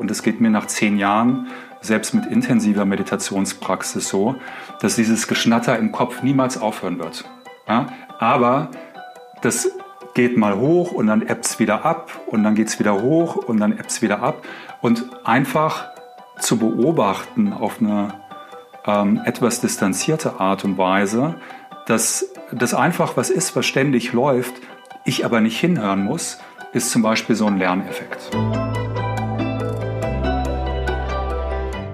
Und es geht mir nach zehn Jahren, selbst mit intensiver Meditationspraxis so, dass dieses Geschnatter im Kopf niemals aufhören wird. Ja? Aber das geht mal hoch und dann ebbt es wieder ab und dann geht es wieder hoch und dann ebbt es wieder ab. Und einfach zu beobachten auf eine ähm, etwas distanzierte Art und Weise, dass das einfach was ist, was ständig läuft, ich aber nicht hinhören muss, ist zum Beispiel so ein Lerneffekt.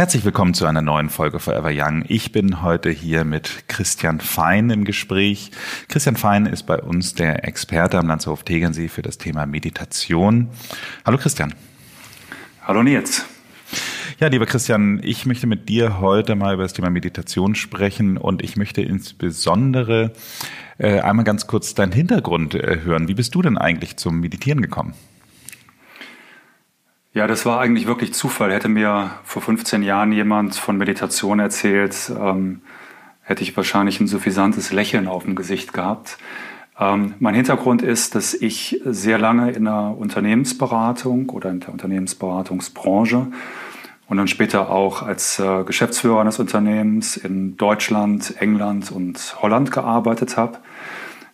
Herzlich willkommen zu einer neuen Folge Forever Young. Ich bin heute hier mit Christian Fein im Gespräch. Christian Fein ist bei uns der Experte am Landshof Tegernsee für das Thema Meditation. Hallo Christian. Hallo Nils. Ja, lieber Christian, ich möchte mit dir heute mal über das Thema Meditation sprechen und ich möchte insbesondere äh, einmal ganz kurz deinen Hintergrund äh, hören. Wie bist du denn eigentlich zum Meditieren gekommen? Ja, das war eigentlich wirklich Zufall. Hätte mir vor 15 Jahren jemand von Meditation erzählt, ähm, hätte ich wahrscheinlich ein suffisantes Lächeln auf dem Gesicht gehabt. Ähm, mein Hintergrund ist, dass ich sehr lange in der Unternehmensberatung oder in der Unternehmensberatungsbranche und dann später auch als äh, Geschäftsführer eines Unternehmens in Deutschland, England und Holland gearbeitet habe.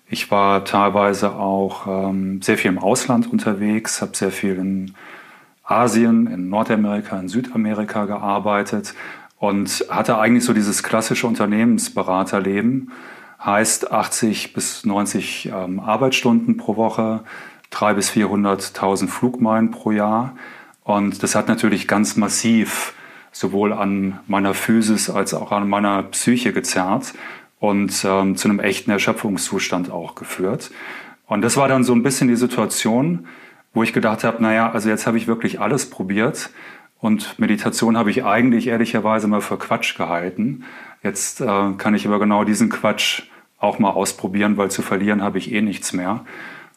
Ich war teilweise auch ähm, sehr viel im Ausland unterwegs, habe sehr viel in Asien, in Nordamerika, in Südamerika gearbeitet und hatte eigentlich so dieses klassische Unternehmensberaterleben. Heißt 80 bis 90 ähm, Arbeitsstunden pro Woche, 300 bis 400.000 Flugmeilen pro Jahr. Und das hat natürlich ganz massiv sowohl an meiner Physis als auch an meiner Psyche gezerrt und ähm, zu einem echten Erschöpfungszustand auch geführt. Und das war dann so ein bisschen die Situation, wo ich gedacht habe, naja, also jetzt habe ich wirklich alles probiert und Meditation habe ich eigentlich ehrlicherweise mal für Quatsch gehalten. Jetzt äh, kann ich aber genau diesen Quatsch auch mal ausprobieren, weil zu verlieren habe ich eh nichts mehr.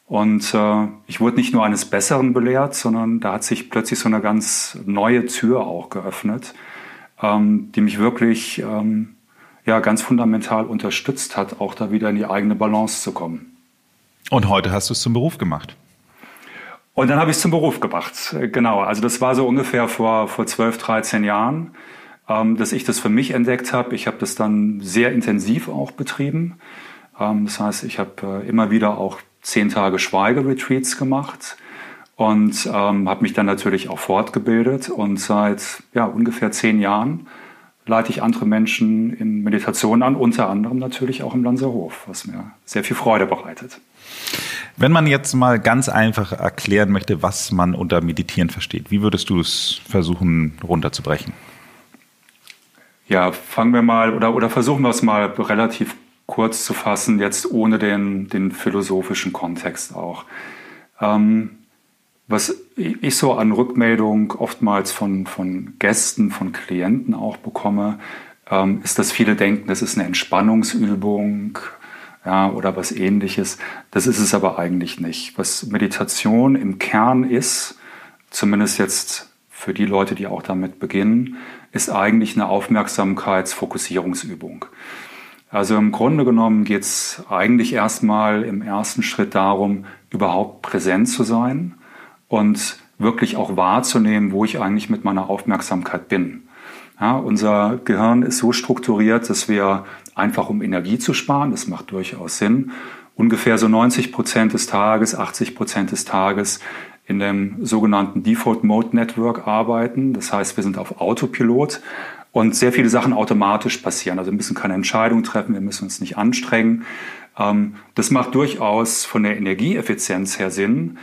Und äh, ich wurde nicht nur eines Besseren belehrt, sondern da hat sich plötzlich so eine ganz neue Tür auch geöffnet, ähm, die mich wirklich ähm, ja, ganz fundamental unterstützt hat, auch da wieder in die eigene Balance zu kommen. Und heute hast du es zum Beruf gemacht. Und dann habe ich es zum Beruf gemacht. Genau, also das war so ungefähr vor, vor 12, 13 Jahren, ähm, dass ich das für mich entdeckt habe. Ich habe das dann sehr intensiv auch betrieben. Ähm, das heißt, ich habe äh, immer wieder auch zehn Tage Schweigeretreats gemacht und ähm, habe mich dann natürlich auch fortgebildet. Und seit ja, ungefähr zehn Jahren leite ich andere Menschen in Meditation an, unter anderem natürlich auch im Lanzerhof, was mir sehr viel Freude bereitet. Wenn man jetzt mal ganz einfach erklären möchte, was man unter Meditieren versteht, wie würdest du es versuchen runterzubrechen? Ja, fangen wir mal oder, oder versuchen wir es mal relativ kurz zu fassen, jetzt ohne den, den philosophischen Kontext auch. Ähm, was ich so an Rückmeldung oftmals von, von Gästen, von Klienten auch bekomme, ähm, ist, dass viele denken, das ist eine Entspannungsübung, ja, oder was ähnliches. Das ist es aber eigentlich nicht. Was Meditation im Kern ist, zumindest jetzt für die Leute, die auch damit beginnen, ist eigentlich eine Aufmerksamkeitsfokussierungsübung. Also im Grunde genommen geht es eigentlich erstmal im ersten Schritt darum, überhaupt präsent zu sein und wirklich auch wahrzunehmen, wo ich eigentlich mit meiner Aufmerksamkeit bin. Ja, unser Gehirn ist so strukturiert, dass wir einfach um Energie zu sparen, das macht durchaus Sinn, ungefähr so 90 Prozent des Tages, 80 Prozent des Tages in dem sogenannten Default Mode Network arbeiten. Das heißt, wir sind auf Autopilot und sehr viele Sachen automatisch passieren. Also wir müssen keine Entscheidung treffen, wir müssen uns nicht anstrengen. Ähm, das macht durchaus von der Energieeffizienz her Sinn.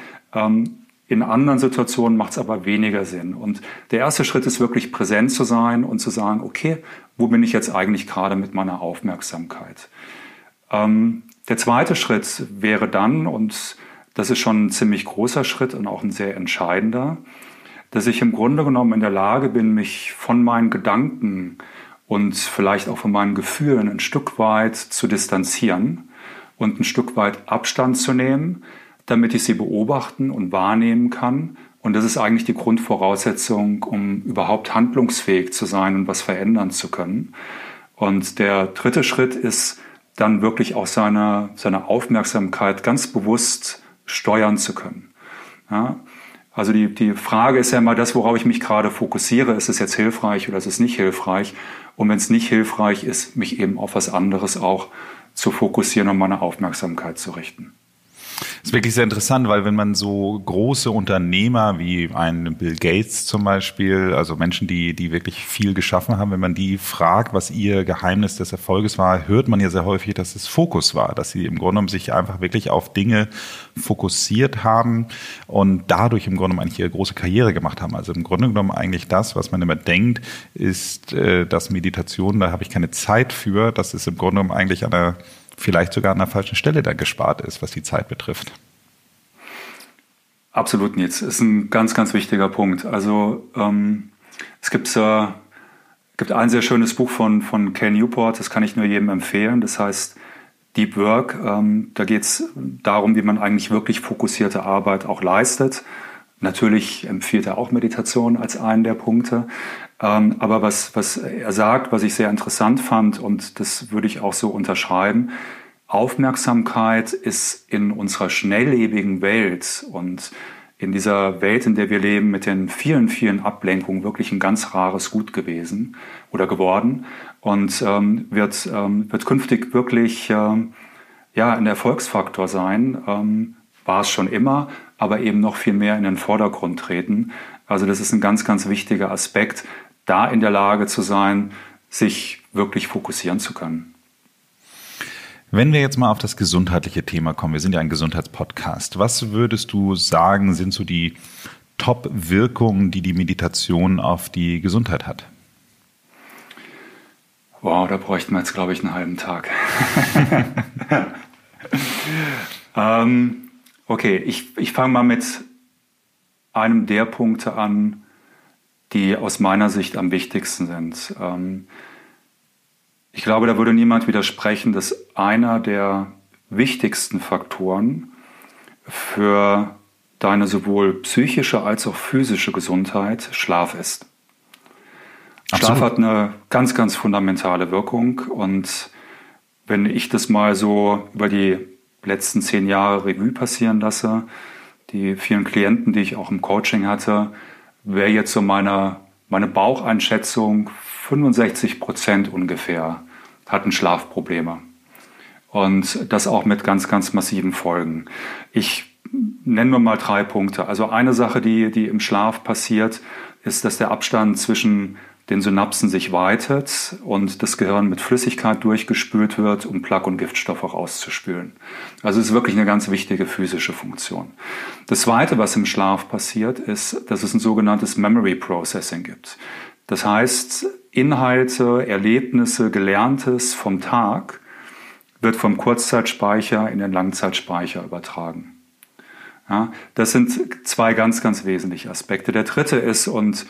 In anderen Situationen macht es aber weniger Sinn. Und der erste Schritt ist wirklich präsent zu sein und zu sagen, okay, wo bin ich jetzt eigentlich gerade mit meiner Aufmerksamkeit? Ähm, der zweite Schritt wäre dann, und das ist schon ein ziemlich großer Schritt und auch ein sehr entscheidender, dass ich im Grunde genommen in der Lage bin, mich von meinen Gedanken und vielleicht auch von meinen Gefühlen ein Stück weit zu distanzieren und ein Stück weit Abstand zu nehmen, damit ich sie beobachten und wahrnehmen kann. Und das ist eigentlich die Grundvoraussetzung, um überhaupt handlungsfähig zu sein und was verändern zu können. Und der dritte Schritt ist dann wirklich auch seine, seine Aufmerksamkeit ganz bewusst steuern zu können. Ja? Also die, die Frage ist ja immer das, worauf ich mich gerade fokussiere. Ist es jetzt hilfreich oder ist es nicht hilfreich? Und wenn es nicht hilfreich ist, mich eben auf was anderes auch zu fokussieren und meine Aufmerksamkeit zu richten. Das ist wirklich sehr interessant, weil wenn man so große Unternehmer wie ein Bill Gates zum Beispiel, also Menschen, die, die wirklich viel geschaffen haben, wenn man die fragt, was ihr Geheimnis des Erfolges war, hört man ja sehr häufig, dass es Fokus war, dass sie im Grunde genommen sich einfach wirklich auf Dinge fokussiert haben und dadurch im Grunde genommen eigentlich ihre große Karriere gemacht haben. Also im Grunde genommen eigentlich das, was man immer denkt, ist, äh, dass Meditation, da habe ich keine Zeit für, das ist im Grunde genommen eigentlich an der vielleicht sogar an der falschen Stelle dann gespart ist, was die Zeit betrifft. Absolut, Nils. Ist ein ganz, ganz wichtiger Punkt. Also ähm, es gibt, äh, gibt ein sehr schönes Buch von, von Ken Newport, das kann ich nur jedem empfehlen. Das heißt Deep Work. Ähm, da geht es darum, wie man eigentlich wirklich fokussierte Arbeit auch leistet. Natürlich empfiehlt er auch Meditation als einen der Punkte. Ähm, aber was, was er sagt, was ich sehr interessant fand, und das würde ich auch so unterschreiben, Aufmerksamkeit ist in unserer schnelllebigen Welt und in dieser Welt, in der wir leben, mit den vielen, vielen Ablenkungen wirklich ein ganz rares Gut gewesen oder geworden und ähm, wird, ähm, wird künftig wirklich ähm, ja, ein Erfolgsfaktor sein. Ähm, war es schon immer, aber eben noch viel mehr in den Vordergrund treten. Also das ist ein ganz, ganz wichtiger Aspekt, da in der Lage zu sein, sich wirklich fokussieren zu können. Wenn wir jetzt mal auf das gesundheitliche Thema kommen, wir sind ja ein Gesundheitspodcast. Was würdest du sagen, sind so die Top-Wirkungen, die die Meditation auf die Gesundheit hat? Wow, da bräuchten wir jetzt, glaube ich, einen halben Tag. ähm, okay, ich, ich fange mal mit einem der Punkte an, die aus meiner Sicht am wichtigsten sind. Ähm, ich glaube, da würde niemand widersprechen, dass einer der wichtigsten Faktoren für deine sowohl psychische als auch physische Gesundheit Schlaf ist. Absolut. Schlaf hat eine ganz, ganz fundamentale Wirkung und wenn ich das mal so über die letzten zehn Jahre Revue passieren lasse, die vielen Klienten, die ich auch im Coaching hatte, wäre jetzt so meine, meine Baucheinschätzung 65 Prozent ungefähr hatten Schlafprobleme. Und das auch mit ganz, ganz massiven Folgen. Ich nenne nur mal drei Punkte. Also eine Sache, die, die im Schlaf passiert, ist, dass der Abstand zwischen den Synapsen sich weitet und das Gehirn mit Flüssigkeit durchgespült wird, um Plaque und Giftstoffe rauszuspülen. Also es ist wirklich eine ganz wichtige physische Funktion. Das Zweite, was im Schlaf passiert, ist, dass es ein sogenanntes Memory Processing gibt. Das heißt, Inhalte, Erlebnisse, Gelerntes vom Tag wird vom Kurzzeitspeicher in den Langzeitspeicher übertragen. Ja, das sind zwei ganz, ganz wesentliche Aspekte. Der dritte ist, und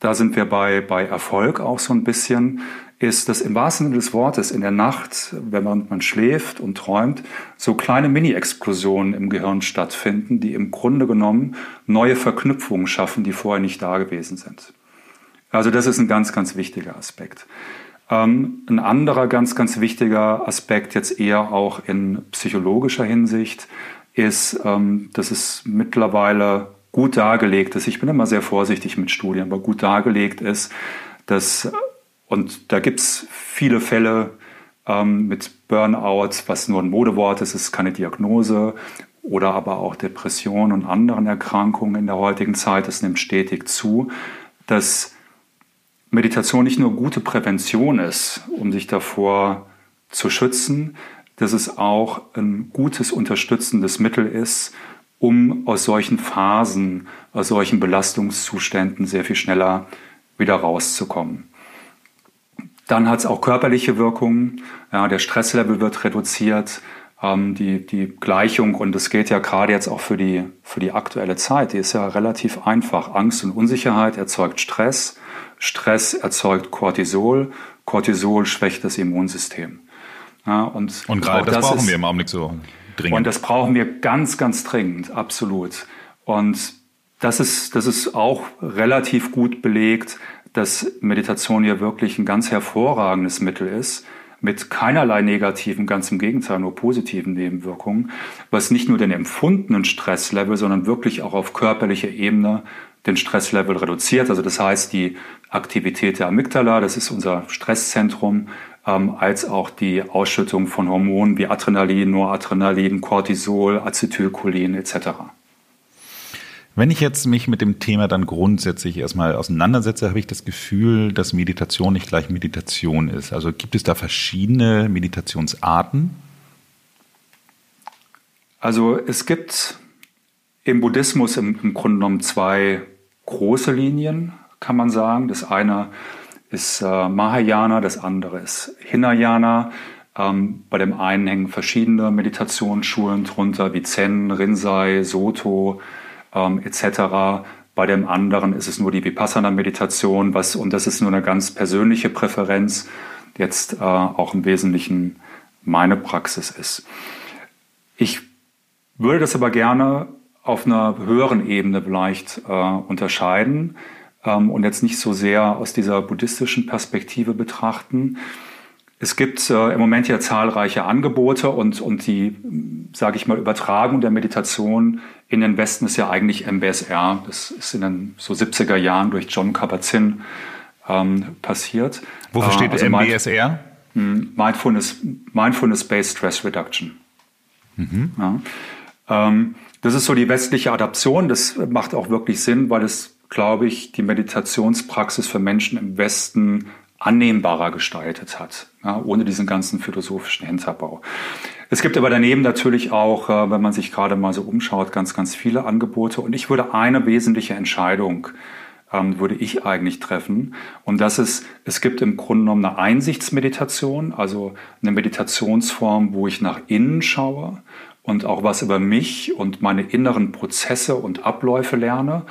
da sind wir bei, bei Erfolg auch so ein bisschen, ist, dass im wahrsten Sinne des Wortes in der Nacht, wenn man, man schläft und träumt, so kleine Mini-Explosionen im Gehirn stattfinden, die im Grunde genommen neue Verknüpfungen schaffen, die vorher nicht da gewesen sind. Also das ist ein ganz, ganz wichtiger Aspekt. Ähm, ein anderer ganz, ganz wichtiger Aspekt jetzt eher auch in psychologischer Hinsicht ist, ähm, dass es mittlerweile gut dargelegt ist, ich bin immer sehr vorsichtig mit Studien, aber gut dargelegt ist, dass, und da gibt es viele Fälle ähm, mit Burnout, was nur ein Modewort ist, ist keine Diagnose, oder aber auch Depressionen und anderen Erkrankungen in der heutigen Zeit, das nimmt stetig zu, dass Meditation nicht nur gute Prävention ist, um sich davor zu schützen, dass es auch ein gutes unterstützendes Mittel ist, um aus solchen Phasen, aus solchen Belastungszuständen sehr viel schneller wieder rauszukommen. Dann hat es auch körperliche Wirkungen. Ja, der Stresslevel wird reduziert. ähm, die, die Gleichung, und das geht ja gerade jetzt auch für die, für die aktuelle Zeit, die ist ja relativ einfach. Angst und Unsicherheit erzeugt Stress, Stress erzeugt Cortisol, Cortisol schwächt das Immunsystem. Ja, und und gerade das, das, brauchen ist, wir im Augenblick so dringend. Und das brauchen wir ganz, ganz dringend, absolut. Und das ist, das ist auch relativ gut belegt, dass Meditation ja wirklich ein ganz hervorragendes Mittel ist, mit keinerlei negativen, ganz im Gegenteil, nur positiven Nebenwirkungen, was nicht nur den empfundenen Stresslevel, sondern wirklich auch auf körperlicher Ebene den Stresslevel reduziert. Also das heißt, die Aktivität der Amygdala, das ist unser Stresszentrum, ähm, als auch die Ausschüttung von Hormonen wie Adrenalin, Noradrenalin, Cortisol, Acetylcholin etc. Wenn ich jetzt mich mit dem Thema dann grundsätzlich erstmal auseinandersetze, habe ich das Gefühl, dass Meditation nicht gleich Meditation ist. Also gibt es da verschiedene Meditationsarten? Also es gibt im Buddhismus im, im Grunde genommen zwei große Linien, kann man sagen. Das eine ist äh, Mahayana, das andere ist Hinayana. Ähm, bei dem einen hängen verschiedene Meditationsschulen drunter, wie Zen, Rinzai, Soto, ähm, etc. Bei dem anderen ist es nur die Vipassana-Meditation, was, und das ist nur eine ganz persönliche Präferenz, jetzt äh, auch im Wesentlichen meine Praxis ist. Ich würde das aber gerne auf einer höheren Ebene vielleicht äh, unterscheiden ähm, und jetzt nicht so sehr aus dieser buddhistischen Perspektive betrachten. Es gibt äh, im Moment ja zahlreiche Angebote und, und die, sage ich mal, Übertragung der Meditation in den Westen ist ja eigentlich MBSR. Das ist in den so 70er Jahren durch John Kabat-Zinn ähm, passiert. Wofür steht äh, also MBSR? Hm, Mindfulness, Mindfulness-Based Stress Reduction. Mhm. Ja. Ähm, das ist so die westliche Adaption. Das macht auch wirklich Sinn, weil es, glaube ich, die Meditationspraxis für Menschen im Westen annehmbarer gestaltet hat, ja, ohne diesen ganzen philosophischen Hinterbau. Es gibt aber daneben natürlich auch, äh, wenn man sich gerade mal so umschaut, ganz, ganz viele Angebote. Und ich würde eine wesentliche Entscheidung ähm, würde ich eigentlich treffen. Und das ist, es gibt im Grunde genommen eine Einsichtsmeditation, also eine Meditationsform, wo ich nach innen schaue und auch was über mich und meine inneren Prozesse und Abläufe lerne.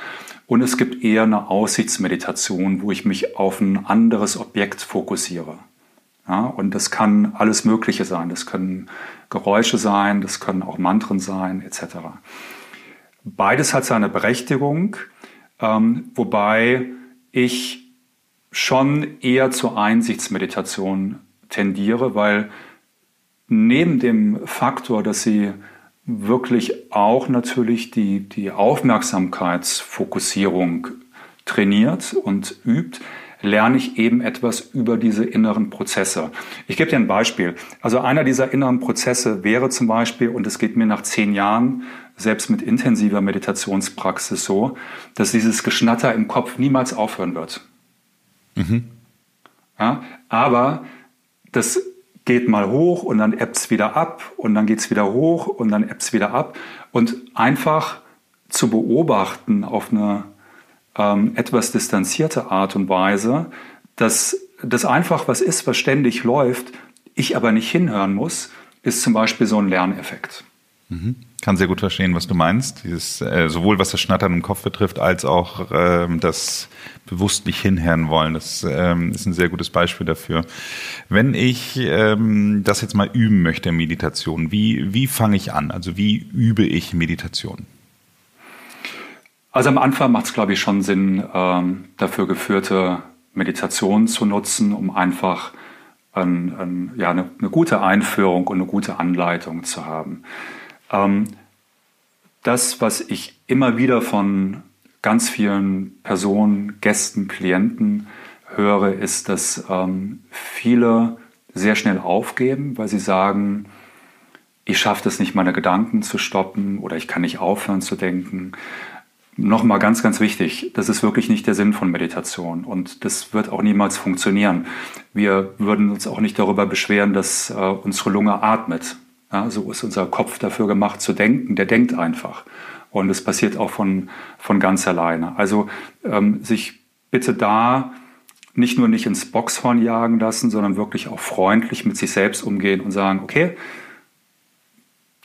Und es gibt eher eine Aussichtsmeditation, wo ich mich auf ein anderes Objekt fokussiere. Ja, und das kann alles Mögliche sein. Das können Geräusche sein, das können auch Mantren sein, etc. Beides hat seine Berechtigung, ähm, wobei ich schon eher zur Einsichtsmeditation tendiere, weil neben dem Faktor, dass sie wirklich auch natürlich die, die Aufmerksamkeitsfokussierung trainiert und übt, lerne ich eben etwas über diese inneren Prozesse. Ich gebe dir ein Beispiel. Also einer dieser inneren Prozesse wäre zum Beispiel, und es geht mir nach zehn Jahren selbst mit intensiver Meditationspraxis so, dass dieses Geschnatter im Kopf niemals aufhören wird. Mhm. Ja, aber das geht mal hoch und dann ebbt es wieder ab und dann geht es wieder hoch und dann ebbt es wieder ab. Und einfach zu beobachten auf eine ähm, etwas distanzierte Art und Weise, dass das einfach was ist, was ständig läuft, ich aber nicht hinhören muss, ist zum Beispiel so ein Lerneffekt. Mhm. Kann sehr gut verstehen, was du meinst. Dieses, äh, sowohl was das Schnattern im Kopf betrifft, als auch ähm, das bewusst nicht hinhören wollen. Das ähm, ist ein sehr gutes Beispiel dafür. Wenn ich ähm, das jetzt mal üben möchte, Meditation, wie, wie fange ich an? Also wie übe ich Meditation? Also am Anfang macht es, glaube ich, schon Sinn, ähm, dafür geführte Meditationen zu nutzen, um einfach ein, ein, ja, eine, eine, gute Einführung und eine gute Anleitung zu haben. Ähm, das, was ich immer wieder von ganz vielen Personen, Gästen, Klienten höre, ist, dass ähm, viele sehr schnell aufgeben, weil sie sagen, ich schaffe es nicht, meine Gedanken zu stoppen oder ich kann nicht aufhören zu denken. Nochmal ganz, ganz wichtig, das ist wirklich nicht der Sinn von Meditation und das wird auch niemals funktionieren. Wir würden uns auch nicht darüber beschweren, dass äh, unsere Lunge atmet. Ja, so ist unser Kopf dafür gemacht zu denken. Der denkt einfach. Und es passiert auch von, von ganz alleine. Also ähm, sich bitte da nicht nur nicht ins Boxhorn jagen lassen, sondern wirklich auch freundlich mit sich selbst umgehen und sagen, okay,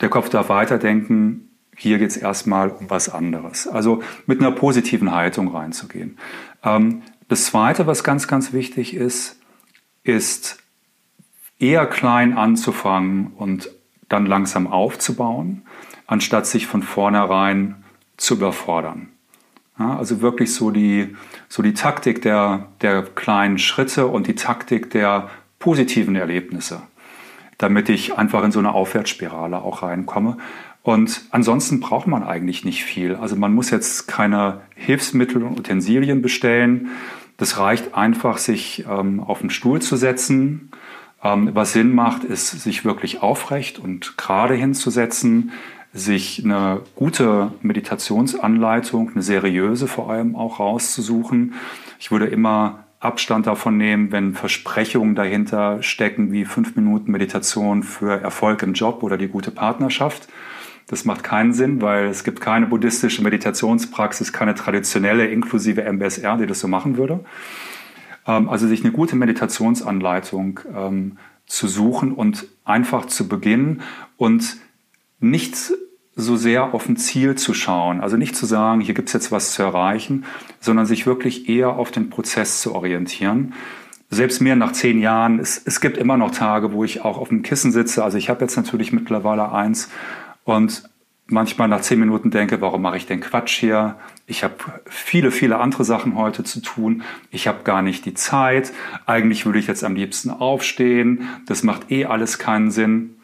der Kopf darf weiterdenken, hier geht es erstmal um was anderes. Also mit einer positiven Haltung reinzugehen. Ähm, das Zweite, was ganz, ganz wichtig ist, ist eher klein anzufangen und dann langsam aufzubauen, anstatt sich von vornherein zu überfordern. Ja, also wirklich so die, so die Taktik der, der kleinen Schritte und die Taktik der positiven Erlebnisse, damit ich einfach in so eine Aufwärtsspirale auch reinkomme. Und ansonsten braucht man eigentlich nicht viel. Also man muss jetzt keine Hilfsmittel und Utensilien bestellen. Das reicht einfach, sich ähm, auf den Stuhl zu setzen. Ähm, was Sinn macht, ist, sich wirklich aufrecht und gerade hinzusetzen, sich eine gute Meditationsanleitung, eine seriöse vor allem auch rauszusuchen. Ich würde immer Abstand davon nehmen, wenn Versprechungen dahinter stecken, wie fünf Minuten Meditation für Erfolg im Job oder die gute Partnerschaft. Das macht keinen Sinn, weil es gibt keine buddhistische Meditationspraxis, keine traditionelle inklusive MBSR, die das so machen würde. Ähm, also sich eine gute Meditationsanleitung ähm, zu suchen und einfach zu beginnen und nicht so sehr auf ein Ziel zu schauen. Also nicht zu sagen, hier gibt es jetzt was zu erreichen, sondern sich wirklich eher auf den Prozess zu orientieren. Selbst mir nach zehn Jahren, es, es gibt immer noch Tage, wo ich auch auf dem Kissen sitze. Also ich habe jetzt natürlich mittlerweile eins und manchmal nach zehn Minuten denke, warum mache ich den Quatsch hier? Ich habe viele, viele andere Sachen heute zu tun. Ich habe gar nicht die Zeit. Eigentlich würde ich jetzt am liebsten aufstehen. Das macht eh alles keinen Sinn.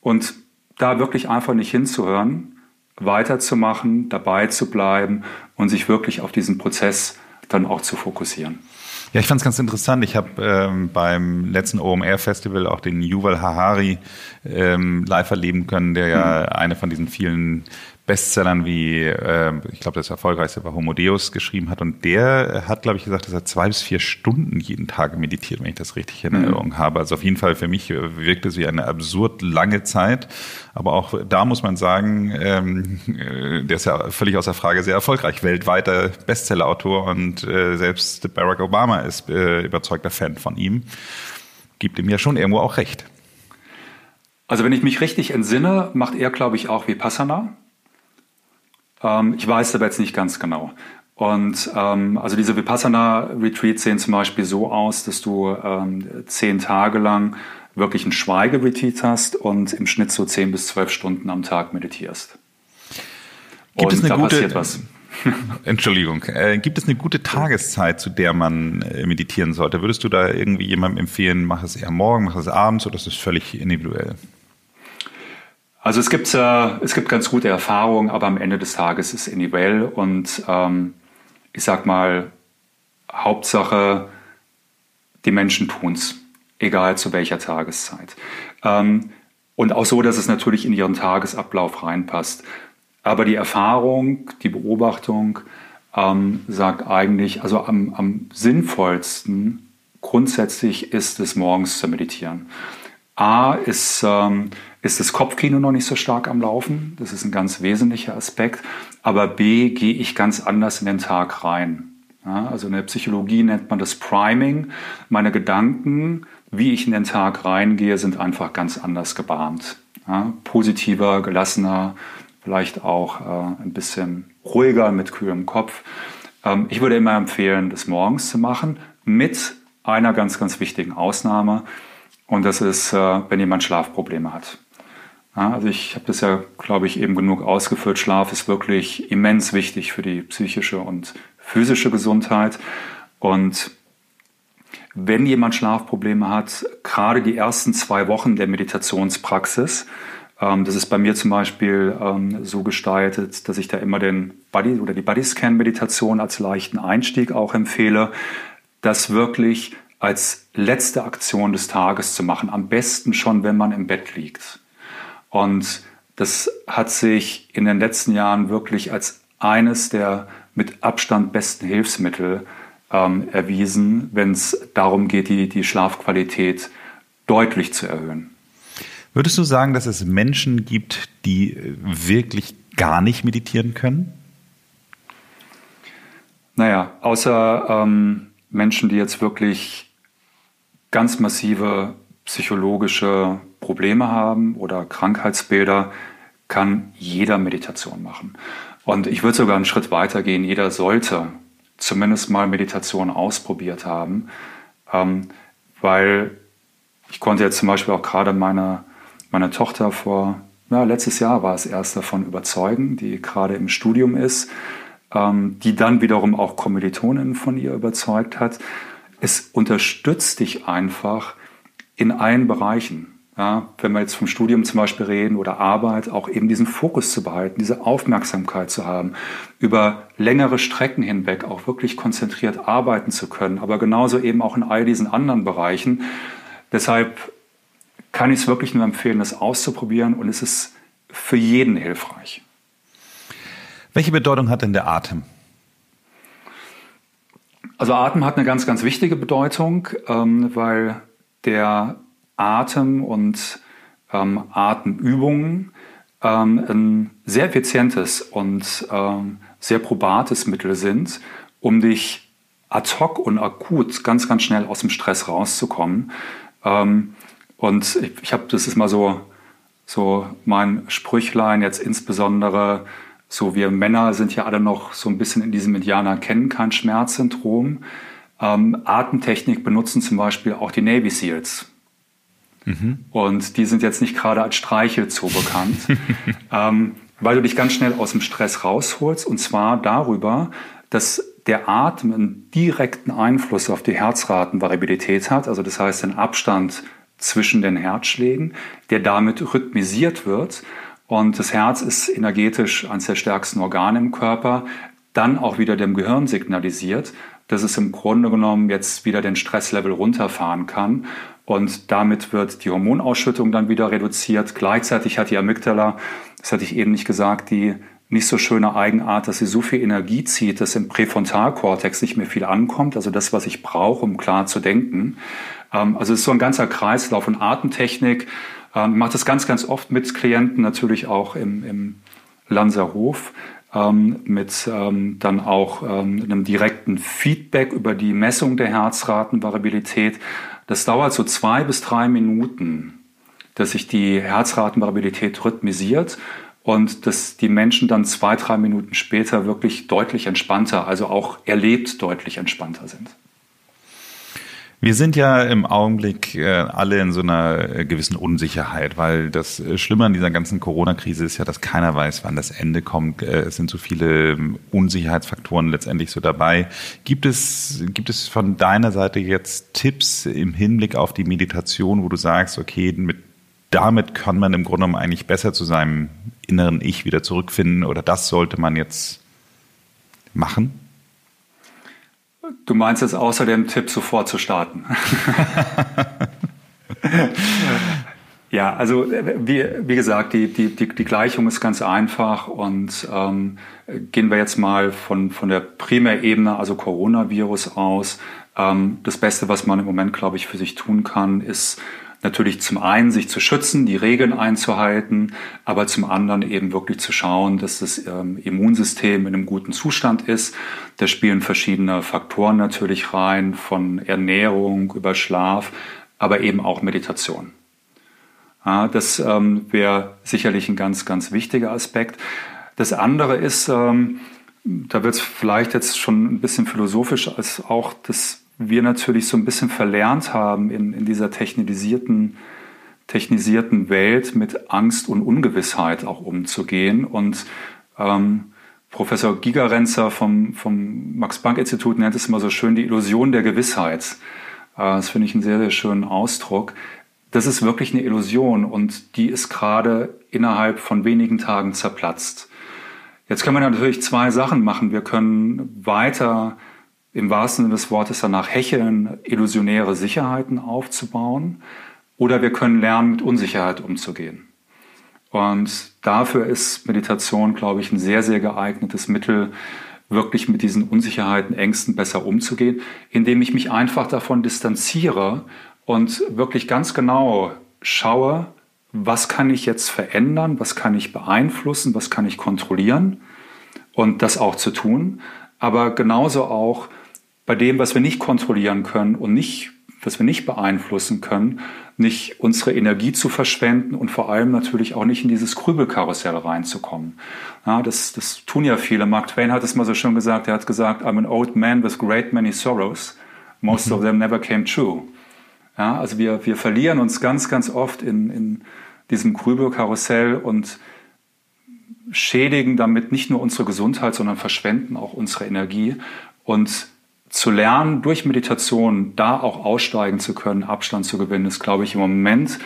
Und da wirklich einfach nicht hinzuhören, weiterzumachen, dabei zu bleiben und sich wirklich auf diesen Prozess dann auch zu fokussieren. Ja, ich fand es ganz interessant. Ich habe ähm, beim letzten OMR-Festival auch den Yuval Harari ähm, live erleben können, der ja mhm. eine von diesen vielen Bestsellern wie, äh, ich glaube, das erfolgreichste war Homo Deus geschrieben hat. Und der hat, glaube ich, gesagt, dass er zwei bis vier Stunden jeden Tag meditiert, wenn ich das richtig in mhm. Erinnerung mhm. habe. Also auf jeden Fall für mich wirkt es wie eine absurd lange Zeit. Aber auch da muss man sagen, ähm, äh, der ist ja völlig außer Frage sehr erfolgreich. Weltweiter Bestsellerautor und äh, selbst Barack Obama ist äh, überzeugter Fan von ihm. Gibt ihm ja schon irgendwo auch recht. Also wenn ich mich richtig entsinne, macht er, glaube ich, auch Vipassana. Ähm, ich weiß aber jetzt nicht ganz genau. Und ähm, also diese Vipassana-Retreats sehen zum Beispiel so aus, dass du ähm, zehn Tage lang wirklich ein Schweigeretreat hast und im Schnitt so zehn bis zwölf Stunden am Tag meditierst. Gibt und es eine da gute, passiert was. Entschuldigung. Äh, gibt es eine gute Tageszeit, zu der man äh, meditieren sollte? Würdest du da irgendwie jemandem empfehlen, mach es eher morgen, mach es abends oder ist es völlig individuell? Also es gibt, äh, es gibt ganz gute Erfahrungen, aber am Ende des Tages ist es individuell und ähm, ich sag mal, Hauptsache, die Menschen tun es, egal zu welcher Tageszeit. Ähm, und auch so, dass es natürlich in ihren Tagesablauf reinpasst. Aber die Erfahrung, die Beobachtung ähm, sagt eigentlich, also am, am sinnvollsten grundsätzlich ist es morgens zu meditieren. A ist, ähm, ist das Kopfkino noch nicht so stark am Laufen. Das ist ein ganz wesentlicher Aspekt. Aber B, gehe ich ganz anders in den Tag rein. Ja, also in der Psychologie nennt man das Priming. Meine Gedanken, wie ich in den Tag reingehe, sind einfach ganz anders gebahnt. Ja, positiver, gelassener, vielleicht auch äh, ein bisschen ruhiger mit kühlem Kopf. Ähm, ich würde immer empfehlen, das morgens zu machen, mit einer ganz, ganz wichtigen Ausnahme. Und das ist, äh, wenn jemand Schlafprobleme hat. Ja, also ich habe das ja, glaube ich, eben genug ausgeführt. Schlaf ist wirklich immens wichtig für die psychische und physische Gesundheit. Und wenn jemand Schlafprobleme hat, gerade die ersten zwei Wochen der Meditationspraxis, ähm, das ist bei mir zum Beispiel ähm, so gestaltet, dass ich da immer den Body oder die Bodyscan-Meditation als leichten Einstieg auch empfehle, das wirklich als letzte Aktion des Tages zu machen. Am besten schon, wenn man im Bett liegt. Und das hat sich in den letzten Jahren wirklich als eines der mit Abstand besten Hilfsmittel ähm, erwiesen, wenn es darum geht, die, die Schlafqualität deutlich zu erhöhen. Würdest du sagen, dass es Menschen gibt, die wirklich gar nicht meditieren können? Naja, außer ähm, Menschen, die jetzt wirklich ganz massive psychologische Probleme haben oder Krankheitsbilder, kann jeder Meditation machen. Und ich würde sogar einen Schritt weiter gehen. Jeder sollte zumindest mal Meditation ausprobiert haben, ähm, weil ich konnte jetzt zum Beispiel auch gerade meine, meine Tochter vor, ja, letztes Jahr war es erst davon überzeugen, die gerade im Studium ist, ähm, die dann wiederum auch Kommilitoninnen von ihr überzeugt hat. Es unterstützt dich einfach in allen Bereichen. Ja, wenn wir jetzt vom Studium zum Beispiel reden oder Arbeit, auch eben diesen Fokus zu behalten, diese Aufmerksamkeit zu haben, über längere Strecken hinweg auch wirklich konzentriert arbeiten zu können, aber genauso eben auch in all diesen anderen Bereichen. Deshalb kann ich es wirklich nur empfehlen, das auszuprobieren und es ist für jeden hilfreich. Welche Bedeutung hat denn der Atem? Also Atem hat eine ganz, ganz wichtige Bedeutung, ähm, weil der Atem und ähm, Atemübungen ähm, ein sehr effizientes und ähm, sehr probates Mittel sind, um dich ad hoc und akut ganz, ganz schnell aus dem Stress rauszukommen. Ähm, und ich, ich habe, das ist mal so, so mein Sprüchlein jetzt insbesondere, so wir Männer sind ja alle noch so ein bisschen in diesem Indianer kennen kein Schmerzsyndrom. Ähm, Atemtechnik benutzen zum Beispiel auch die Navy SEALs. Mhm. Und die sind jetzt nicht gerade als Streichelzoo bekannt, ähm, weil du dich ganz schnell aus dem Stress rausholst. Und zwar darüber, dass der Atem einen direkten Einfluss auf die Herzratenvariabilität hat. Also das heißt den Abstand zwischen den Herzschlägen, der damit rhythmisiert wird. Und das Herz ist energetisch eines der stärksten Organe im Körper, dann auch wieder dem Gehirn signalisiert, dass es im Grunde genommen jetzt wieder den Stresslevel runterfahren kann. Und damit wird die Hormonausschüttung dann wieder reduziert. Gleichzeitig hat die Amygdala, das hatte ich eben nicht gesagt, die nicht so schöne Eigenart, dass sie so viel Energie zieht, dass im Präfrontalkortex nicht mehr viel ankommt, also das, was ich brauche, um klar zu denken. Ähm, also es ist so ein ganzer Kreislauf und Atemtechnik. Ähm, ich mache das ganz, ganz oft mit Klienten, natürlich auch im, im Lanzerhof ähm, mit dann auch einem direkten Feedback über die Messung der Herzratenvariabilität. Das dauert so zwei bis drei Minuten, dass sich die Herzratenvariabilität rhythmisiert und dass die Menschen dann zwei, drei Minuten später wirklich deutlich entspannter, also auch erlebt deutlich entspannter sind. Wir sind ja im Augenblick äh, alle in so einer äh, gewissen Unsicherheit, weil das äh, Schlimme an dieser ganzen Corona-Krise ist ja, dass keiner weiß, wann das Ende kommt. Es sind so viele ähm, Unsicherheitsfaktoren letztendlich so dabei. Gibt es, gibt es von deiner Seite jetzt Tipps im Hinblick auf die Meditation, wo du sagst, okay, mit, damit kann man im Grunde genommen eigentlich besser zu seinem inneren Ich wieder zurückfinden oder das sollte man jetzt machen? Du meinst jetzt außer dem Tipp, sofort zu starten. ja, also wie, wie gesagt, die, die, die, die Gleichung ist ganz einfach und ähm, gehen wir jetzt mal von, von der Primärebene, also Coronavirus aus. Ähm, das Beste, was man im Moment, glaube ich, für sich tun kann, ist natürlich zum einen sich zu schützen, die Regeln einzuhalten, aber zum anderen eben wirklich zu schauen, dass das ähm, Immunsystem in einem guten Zustand ist. Da spielen verschiedene Faktoren natürlich rein, von Ernährung über Schlaf, aber eben auch Meditation. Ja, das ähm, wäre sicherlich ein ganz, ganz wichtiger Aspekt. Das andere ist, ähm, da wird es vielleicht jetzt schon ein bisschen philosophisch, als auch das wir natürlich so ein bisschen verlernt haben in, in dieser technisierten, technisierten Welt mit Angst und Ungewissheit auch umzugehen. Und ähm, Professor Gigerenzer vom, vom Max-Planck-Institut nennt es immer so schön die Illusion der Gewissheit. Äh, das finde ich einen sehr, sehr schönen Ausdruck. Das ist wirklich eine Illusion und die ist gerade innerhalb von wenigen Tagen zerplatzt. Jetzt können wir natürlich zwei Sachen machen. Wir können weiter im wahrsten Sinne des Wortes danach hecheln, illusionäre Sicherheiten aufzubauen. Oder wir können lernen, mit Unsicherheit umzugehen. Und dafür ist Meditation, glaube ich, ein sehr, sehr geeignetes Mittel, wirklich mit diesen Unsicherheiten, Ängsten besser umzugehen, indem ich mich einfach davon distanziere und wirklich ganz genau schaue, was kann ich jetzt verändern, was kann ich beeinflussen, was kann ich kontrollieren und das auch zu tun, aber genauso auch bei dem, was wir nicht kontrollieren können und nicht das wir nicht beeinflussen können, nicht unsere Energie zu verschwenden und vor allem natürlich auch nicht in dieses Grübelkarussell reinzukommen. Ja, das, das tun ja viele. Mark Twain hat es mal so schön gesagt. Er hat gesagt, I'm an old man with great many sorrows. Most of them never came true. Ja, also wir, wir verlieren uns ganz, ganz oft in, in diesem Grübelkarussell und schädigen damit nicht nur unsere Gesundheit, sondern verschwenden auch unsere Energie. Und zu lernen, durch Meditation da auch aussteigen zu können, Abstand zu gewinnen, ist, glaube ich, im Moment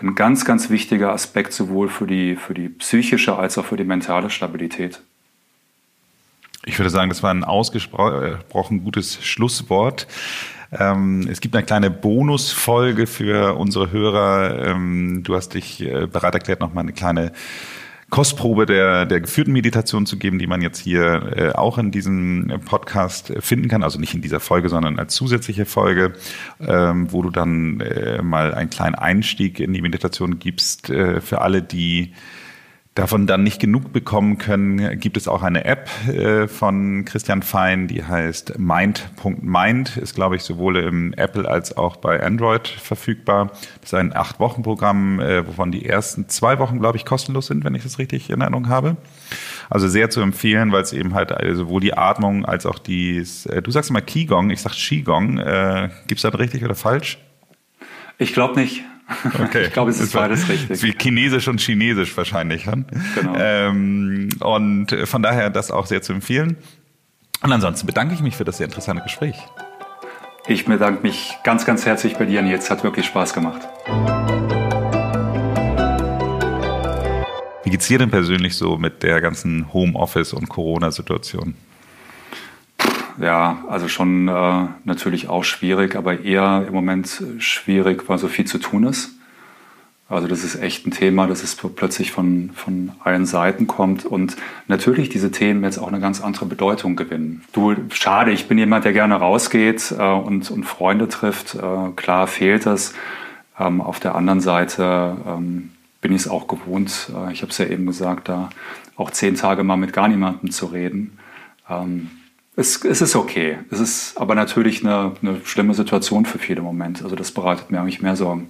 ein ganz, ganz wichtiger Aspekt sowohl für die, für die psychische als auch für die mentale Stabilität. Ich würde sagen, das war ein ausgesprochen gutes Schlusswort. Ähm, es gibt eine kleine Bonusfolge für unsere Hörer. Ähm, du hast dich äh, bereit erklärt, nochmal eine kleine Kostprobe der, der geführten Meditation zu geben, die man jetzt hier äh, auch in diesem Podcast finden kann. Also nicht in dieser Folge, sondern als zusätzliche Folge, ähm, wo du dann äh, mal einen kleinen Einstieg in die Meditation gibst äh, für alle, die davon dann nicht genug bekommen können, gibt es auch eine App äh, von Christian Fein, die heißt Mind.mind, ist glaube ich sowohl im Apple als auch bei Android verfügbar. Das ist ein acht Wochen Programm, äh, wovon die ersten zwei Wochen glaube ich kostenlos sind, wenn ich das richtig in Erinnerung habe. Also sehr zu empfehlen, weil es eben halt äh, sowohl die Atmung als auch die, du sagst immer Qigong, ich sag Qigong, äh, gibt's das richtig oder falsch? Ich glaube nicht. Okay. Ich glaube, es ist beides richtig. Wie Chinesisch und Chinesisch wahrscheinlich. Genau. Ähm, und von daher das auch sehr zu empfehlen. Und ansonsten bedanke ich mich für das sehr interessante Gespräch. Ich bedanke mich ganz, ganz herzlich bei dir, Nils. Hat wirklich Spaß gemacht. Wie geht's dir denn persönlich so mit der ganzen Homeoffice- und Corona-Situation? Ja, also schon äh, natürlich auch schwierig, aber eher im Moment schwierig, weil so viel zu tun ist. Also das ist echt ein Thema, das ist plötzlich von, von allen Seiten kommt und natürlich diese Themen jetzt auch eine ganz andere Bedeutung gewinnen. Du, schade, ich bin jemand, der gerne rausgeht äh, und, und Freunde trifft. Äh, klar fehlt das. Ähm, auf der anderen Seite ähm, bin ich es auch gewohnt, äh, ich habe es ja eben gesagt, da auch zehn Tage mal mit gar niemandem zu reden. Ähm, es, es ist okay. Es ist aber natürlich eine, eine schlimme Situation für viele im Moment. Also das bereitet mir eigentlich mehr Sorgen.